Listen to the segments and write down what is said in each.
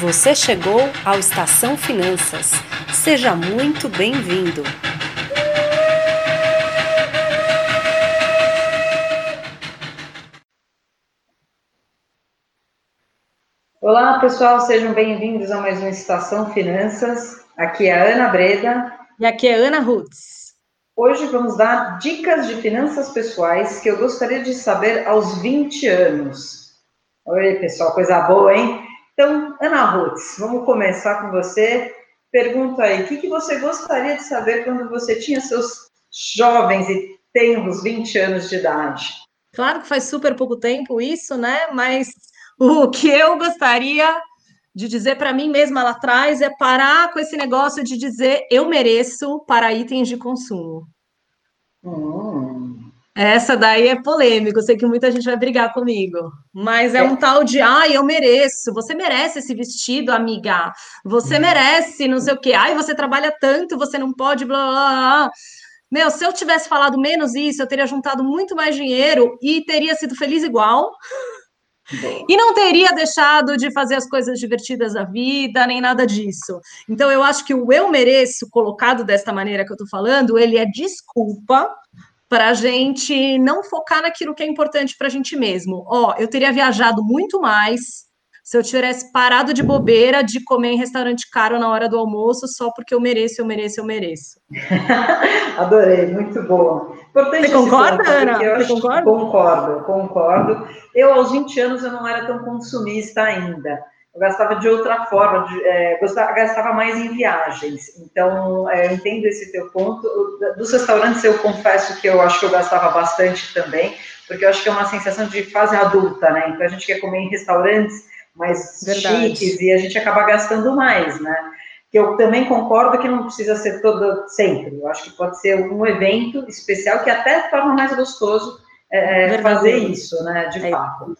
Você chegou ao Estação Finanças. Seja muito bem-vindo. Olá, pessoal, sejam bem-vindos a mais uma Estação Finanças. Aqui é a Ana Breda. E aqui é a Ana Rutz. Hoje vamos dar dicas de finanças pessoais que eu gostaria de saber aos 20 anos. Oi, pessoal, coisa boa, hein? Então, Ana Rutz, vamos começar com você. Pergunta aí, o que, que você gostaria de saber quando você tinha seus jovens e tem uns 20 anos de idade? Claro que faz super pouco tempo isso, né? Mas o que eu gostaria de dizer para mim mesma lá atrás é parar com esse negócio de dizer eu mereço para itens de consumo. Hum. Essa daí é polêmico, eu sei que muita gente vai brigar comigo, mas é, é. um tal de, ai, eu mereço, você merece esse vestido, amiga, você merece não sei o quê, ai, você trabalha tanto, você não pode, blá, blá, blá. Meu, se eu tivesse falado menos isso, eu teria juntado muito mais dinheiro e teria sido feliz igual. E não teria deixado de fazer as coisas divertidas da vida, nem nada disso. Então, eu acho que o eu mereço, colocado desta maneira que eu estou falando, ele é desculpa para a gente não focar naquilo que é importante para a gente mesmo. Ó, eu teria viajado muito mais se eu tivesse parado de bobeira de comer em restaurante caro na hora do almoço só porque eu mereço, eu mereço, eu mereço. Adorei, muito bom. Importante Você concorda, ponto, Ana? Você concorda? Concordo, concordo. Eu, aos 20 anos, eu não era tão consumista ainda. Eu gastava de outra forma, de, é, gostava, gastava mais em viagens. Então, é, eu entendo esse teu ponto. Dos restaurantes, eu confesso que eu acho que eu gastava bastante também, porque eu acho que é uma sensação de fase adulta, né? Então, a gente quer comer em restaurantes mais Verdade. chiques e a gente acaba gastando mais, né? Que eu também concordo que não precisa ser todo sempre. Eu acho que pode ser um evento especial que até torna mais gostoso é, é fazer isso, né? De é. fato.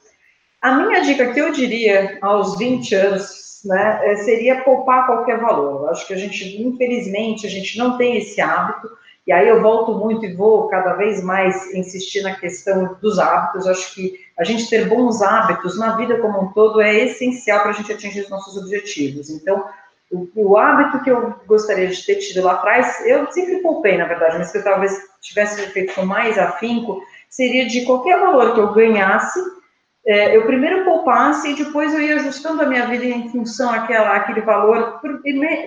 A minha dica que eu diria aos 20 anos, né, é, seria poupar qualquer valor. Acho que a gente, infelizmente, a gente não tem esse hábito. E aí eu volto muito e vou cada vez mais insistir na questão dos hábitos. Acho que a gente ter bons hábitos na vida como um todo é essencial para a gente atingir os nossos objetivos. Então, o, o, hábito que eu gostaria de ter tido lá atrás, eu sempre poupei, na verdade, mas que eu talvez tivesse feito com mais afinco, seria de qualquer valor que eu ganhasse, é, eu primeiro poupasse e depois eu ia ajustando a minha vida em função àquela, àquele valor, por,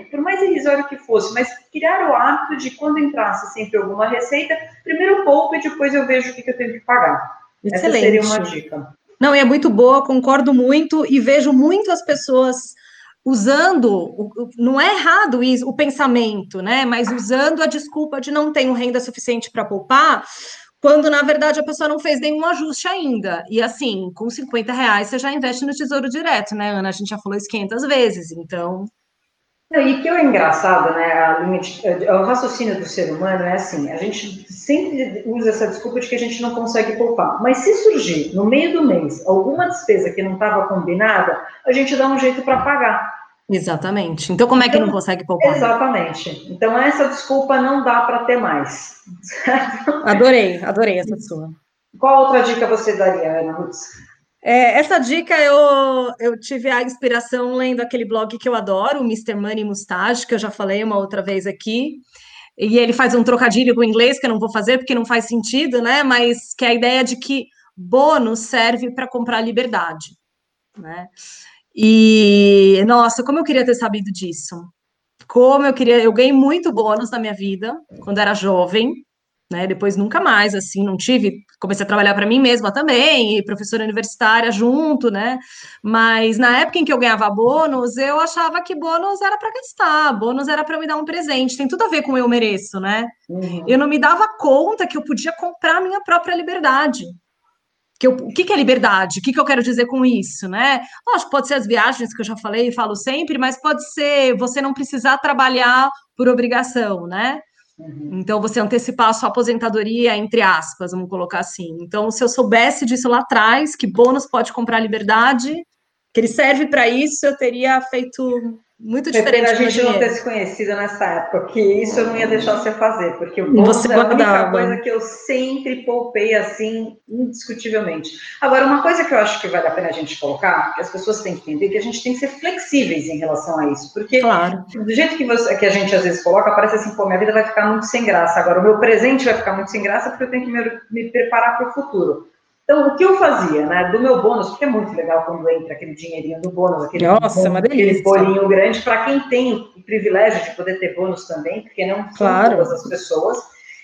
por mais irrisório que fosse, mas criar o hábito de quando entrasse sempre alguma receita, primeiro poupo e depois eu vejo o que, que eu tenho que pagar. Excelente. Essa seria uma dica. Não, é muito boa, concordo muito e vejo muitas pessoas usando, não é errado isso, o pensamento, né? Mas usando a desculpa de não ter renda suficiente para poupar, quando na verdade a pessoa não fez nenhum ajuste ainda. E assim, com 50 reais você já investe no tesouro direto, né, Ana? A gente já falou isso 500 vezes, então. E que é engraçado, né? A de, o raciocínio do ser humano é assim: a gente sempre usa essa desculpa de que a gente não consegue poupar. Mas se surgir no meio do mês alguma despesa que não estava combinada, a gente dá um jeito para pagar. Exatamente. Então, como é que então, não consegue poupar? Exatamente. Então, essa desculpa não dá para ter mais. Certo? Adorei, adorei essa sua. Qual outra dica você daria, Ana Ruth? É, essa dica eu, eu tive a inspiração lendo aquele blog que eu adoro, o Mr. Money Mustache, que eu já falei uma outra vez aqui. E ele faz um trocadilho com o inglês, que eu não vou fazer porque não faz sentido, né? Mas que é a ideia de que bônus serve para comprar liberdade, né? E nossa, como eu queria ter sabido disso. Como eu queria, eu ganhei muito bônus na minha vida quando era jovem, né? Depois nunca mais, assim, não tive. Comecei a trabalhar para mim mesma também, e professora universitária junto, né? Mas na época em que eu ganhava bônus, eu achava que bônus era para gastar, bônus era para me dar um presente. Tem tudo a ver com eu mereço, né? Uhum. Eu não me dava conta que eu podia comprar a minha própria liberdade. Que eu, o que, que é liberdade? O que, que eu quero dizer com isso, né? Lógico, pode ser as viagens que eu já falei e falo sempre, mas pode ser você não precisar trabalhar por obrigação, né? Uhum. Então, você antecipar a sua aposentadoria, entre aspas, vamos colocar assim. Então, se eu soubesse disso lá atrás, que bônus pode comprar liberdade, que ele serve para isso, eu teria feito muito diferente. a gente não ter se conhecido nessa época, que isso eu não ia deixar você fazer, porque o bônus é a única coisa que eu sempre poupei assim, indiscutivelmente. Agora, uma coisa que eu acho que vale a pena a gente colocar, que as pessoas têm que entender, que a gente tem que ser flexíveis em relação a isso, porque claro. do jeito que, você, que a gente às vezes coloca, parece assim, pô, minha vida vai ficar muito sem graça. Agora, o meu presente vai ficar muito sem graça porque eu tenho que me, me preparar para o futuro. Então, o que eu fazia, né, do meu bônus, porque é muito legal quando entra aquele dinheirinho do bônus, aquele, Nossa, bônus, aquele bolinho grande, para quem tem o privilégio de poder ter bônus também, porque não claro. são todas as pessoas.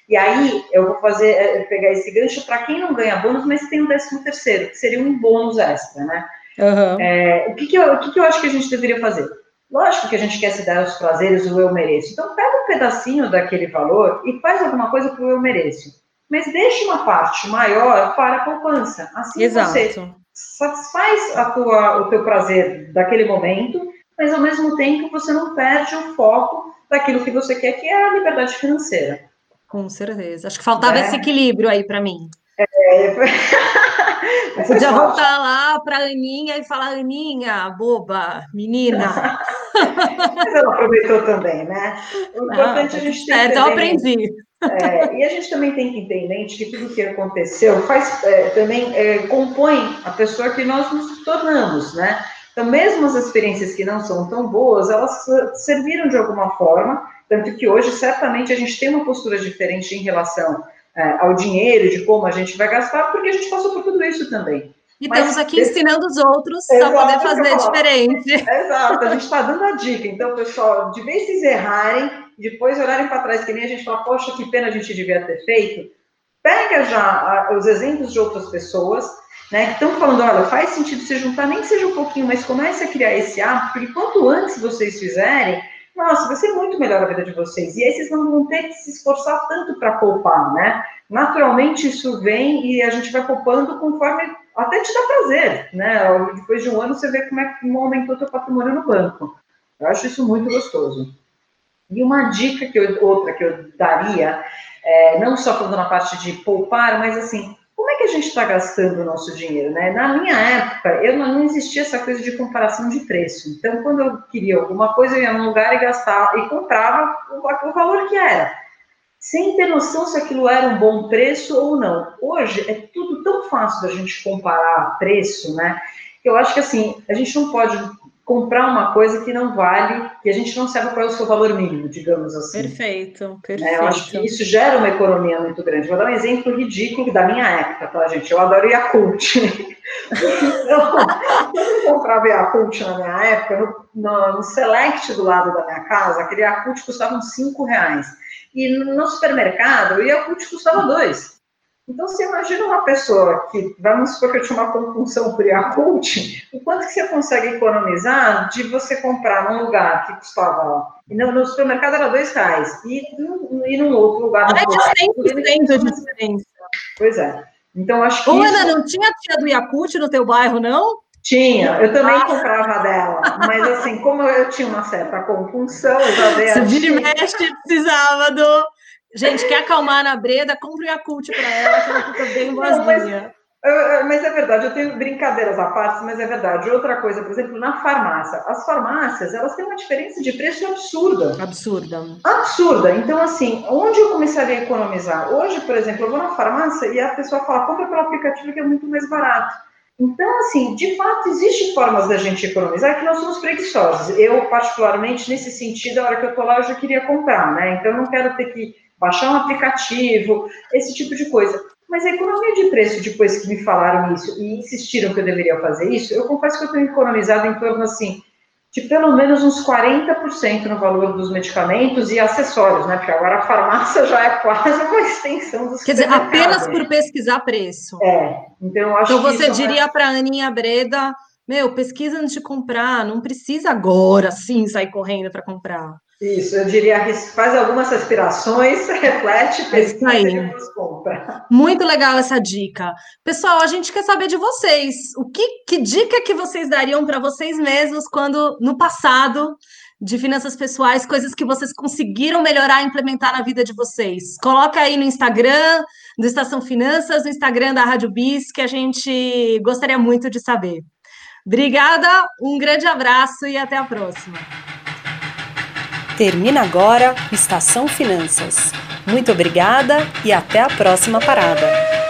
E aí, eu vou fazer, é, pegar esse gancho para quem não ganha bônus, mas tem um décimo terceiro, que seria um bônus extra, né? Uhum. É, o que, que, eu, o que, que eu acho que a gente deveria fazer? Lógico que a gente quer se dar os prazeres, o eu mereço. Então, pega um pedacinho daquele valor e faz alguma coisa para o eu mereço mas deixe uma parte maior para a poupança. Assim Exato. você satisfaz a tua, o teu prazer daquele momento, mas ao mesmo tempo você não perde o foco daquilo que você quer, que é a liberdade financeira. Com certeza. Acho que faltava é. esse equilíbrio aí para mim. É. Podia voltar lá para a Aninha e falar, Aninha, boba, menina. Mas ela aproveitou também, né? O importante ah, a gente ter. É, então eu aprendi. É, e a gente também tem que ter em mente que tudo que aconteceu faz é, também é, compõe a pessoa que nós nos tornamos, né? Então, mesmo as experiências que não são tão boas, elas serviram de alguma forma, tanto que hoje certamente a gente tem uma postura diferente em relação é, ao dinheiro, de como a gente vai gastar, porque a gente passou por tudo isso também. E Mas, estamos aqui ensinando os outros a poder fazer diferente. Exato, a gente está dando a dica. Então, pessoal, de vez se errarem, depois olharem para trás, que nem a gente fala, poxa, que pena a gente devia ter feito, pega já os exemplos de outras pessoas, né, que estão falando, olha, faz sentido se juntar, nem que seja um pouquinho, mas comece a criar esse hábito, porque quanto antes vocês fizerem, nossa, vai ser muito melhor a vida de vocês. E aí vocês não vão ter que se esforçar tanto para poupar, né? Naturalmente isso vem e a gente vai poupando conforme até te dá prazer, né? Depois de um ano você vê como é que aumentou teu patrimônio no banco. Eu acho isso muito gostoso. E uma dica que eu, outra que eu daria, é, não só falando na parte de poupar, mas assim, como é que a gente está gastando o nosso dinheiro, né? Na minha época, eu não, não, existia essa coisa de comparação de preço. Então, quando eu queria alguma coisa, eu ia num lugar e gastava e comprava o, o valor que era, sem ter noção se aquilo era um bom preço ou não. Hoje é tudo tão fácil da gente comparar preço, né? Eu acho que assim, a gente não pode comprar uma coisa que não vale, que a gente não sabe qual é o seu valor mínimo, digamos assim. Perfeito, perfeito. É, eu acho que isso gera uma economia muito grande. Vou dar um exemplo ridículo da minha época, tá, gente? Eu adoro Yakult. então, eu comprava Yakult na minha época, no, no, no, Select do lado da minha casa, aquele Yakult custava uns 5 reais. E no supermercado, o Yakult custava 2. Então, você imagina uma pessoa que, vamos supor que eu tinha uma compulsão por Yakult, o quanto que você consegue economizar de você comprar num lugar que custava, no, no supermercado era dois reais, e, e num outro lugar... É de 100% de diferença. Pois é. Então, acho que Ô, isso... Ana, não tinha tia do Yakult no teu bairro, não? Tinha, eu também ah. comprava dela, mas assim, como eu tinha uma certa compulsão, eu já dei a... Se mexe, precisava do Gente, quer acalmar na Breda? Compre a Cult para ela, que ela fica bem boazinha. Mas, mas é verdade, eu tenho brincadeiras à parte, mas é verdade. Outra coisa, por exemplo, na farmácia. As farmácias, elas têm uma diferença de preço absurda. Absurda. Absurda. Então, assim, onde eu começaria a economizar? Hoje, por exemplo, eu vou na farmácia e a pessoa fala, compra pelo aplicativo que é muito mais barato. Então, assim, de fato, existem formas da gente economizar que nós somos preguiçosos. Eu, particularmente, nesse sentido, a hora que eu estou lá, eu já queria comprar, né? Então, eu não quero ter que baixar um aplicativo, esse tipo de coisa. Mas a economia de preço, depois que me falaram isso e insistiram que eu deveria fazer isso, eu confesso que eu tenho economizado em torno, assim, de pelo menos uns 40% no valor dos medicamentos e acessórios, né? Porque agora a farmácia já é quase uma extensão dos Quer dizer, apenas por pesquisar preço. É. Então, eu acho então você diria é... para a Aninha Breda, meu, pesquisa antes de comprar, não precisa agora sim sair correndo para comprar. Isso, eu diria, faz algumas respirações, reflete, pesquisa é e compra. Muito legal essa dica. Pessoal, a gente quer saber de vocês. O que, que dica que vocês dariam para vocês mesmos quando, no passado, de finanças pessoais, coisas que vocês conseguiram melhorar e implementar na vida de vocês? Coloca aí no Instagram do Estação Finanças, no Instagram da Rádio Bis, que a gente gostaria muito de saber. Obrigada, um grande abraço e até a próxima. Termina agora Estação Finanças. Muito obrigada e até a próxima parada.